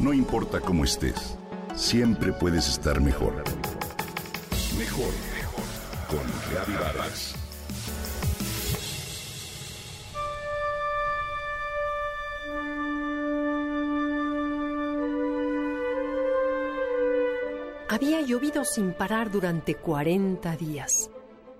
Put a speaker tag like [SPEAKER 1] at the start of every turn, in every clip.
[SPEAKER 1] No importa cómo estés, siempre puedes estar mejor. Mejor, mejor. Con Reavivadas.
[SPEAKER 2] Había llovido sin parar durante 40 días.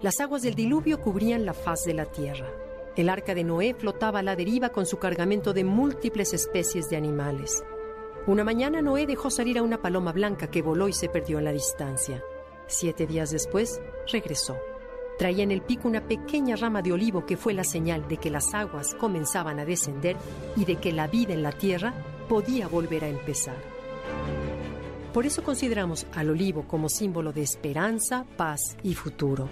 [SPEAKER 2] Las aguas del diluvio cubrían la faz de la tierra. El arca de Noé flotaba a la deriva con su cargamento de múltiples especies de animales. Una mañana Noé dejó salir a una paloma blanca que voló y se perdió en la distancia. Siete días después, regresó. Traía en el pico una pequeña rama de olivo que fue la señal de que las aguas comenzaban a descender y de que la vida en la tierra podía volver a empezar. Por eso consideramos al olivo como símbolo de esperanza, paz y futuro.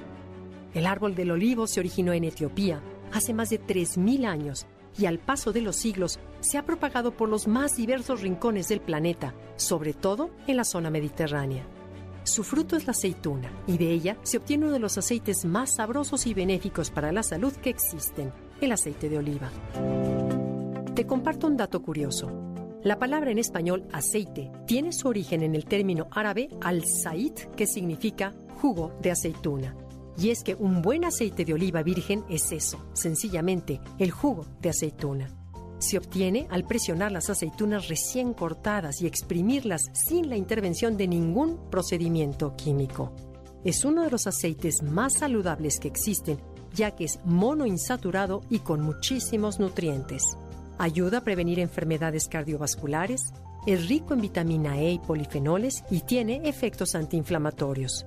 [SPEAKER 2] El árbol del olivo se originó en Etiopía hace más de 3.000 años y al paso de los siglos se ha propagado por los más diversos rincones del planeta, sobre todo en la zona mediterránea. Su fruto es la aceituna y de ella se obtiene uno de los aceites más sabrosos y benéficos para la salud que existen, el aceite de oliva. Te comparto un dato curioso. La palabra en español aceite tiene su origen en el término árabe al-said, que significa jugo de aceituna. Y es que un buen aceite de oliva virgen es eso, sencillamente el jugo de aceituna. Se obtiene al presionar las aceitunas recién cortadas y exprimirlas sin la intervención de ningún procedimiento químico. Es uno de los aceites más saludables que existen, ya que es monoinsaturado y con muchísimos nutrientes. Ayuda a prevenir enfermedades cardiovasculares, es rico en vitamina E y polifenoles y tiene efectos antiinflamatorios.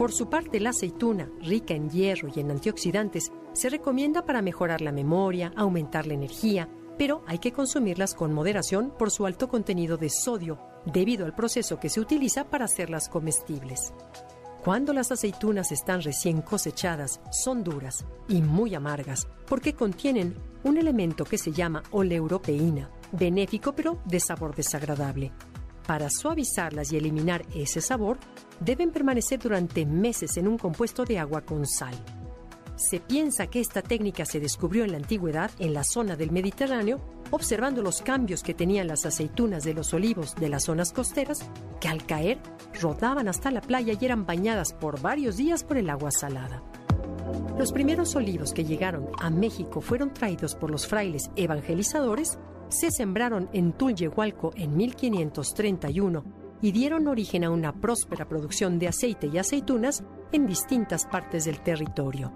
[SPEAKER 2] Por su parte, la aceituna, rica en hierro y en antioxidantes, se recomienda para mejorar la memoria, aumentar la energía, pero hay que consumirlas con moderación por su alto contenido de sodio, debido al proceso que se utiliza para hacerlas comestibles. Cuando las aceitunas están recién cosechadas, son duras y muy amargas porque contienen un elemento que se llama oleuropeína, benéfico pero de sabor desagradable. Para suavizarlas y eliminar ese sabor, deben permanecer durante meses en un compuesto de agua con sal. Se piensa que esta técnica se descubrió en la antigüedad en la zona del Mediterráneo, observando los cambios que tenían las aceitunas de los olivos de las zonas costeras, que al caer rodaban hasta la playa y eran bañadas por varios días por el agua salada. Los primeros olivos que llegaron a México fueron traídos por los frailes evangelizadores se sembraron en Tulyehualco en 1531 y dieron origen a una próspera producción de aceite y aceitunas en distintas partes del territorio.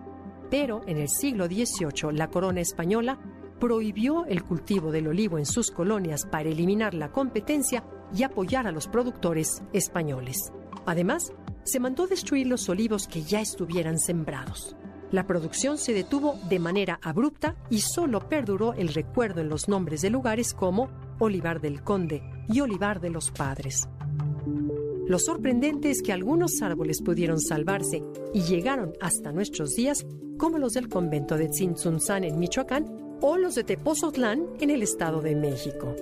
[SPEAKER 2] Pero en el siglo XVIII la corona española prohibió el cultivo del olivo en sus colonias para eliminar la competencia y apoyar a los productores españoles. Además, se mandó destruir los olivos que ya estuvieran sembrados. La producción se detuvo de manera abrupta y solo perduró el recuerdo en los nombres de lugares como Olivar del Conde y Olivar de los Padres. Lo sorprendente es que algunos árboles pudieron salvarse y llegaron hasta nuestros días, como los del convento de Tzintzunzán en Michoacán o los de Tepozotlán en el Estado de México.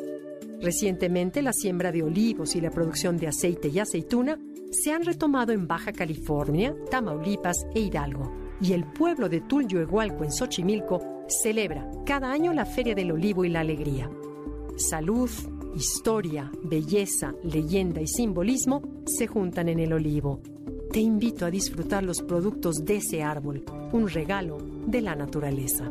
[SPEAKER 2] Recientemente, la siembra de olivos y la producción de aceite y aceituna se han retomado en Baja California, Tamaulipas e Hidalgo y el pueblo de Tulyoehualco en Xochimilco celebra cada año la Feria del Olivo y la Alegría. Salud, historia, belleza, leyenda y simbolismo se juntan en el olivo. Te invito a disfrutar los productos de ese árbol, un regalo de la naturaleza.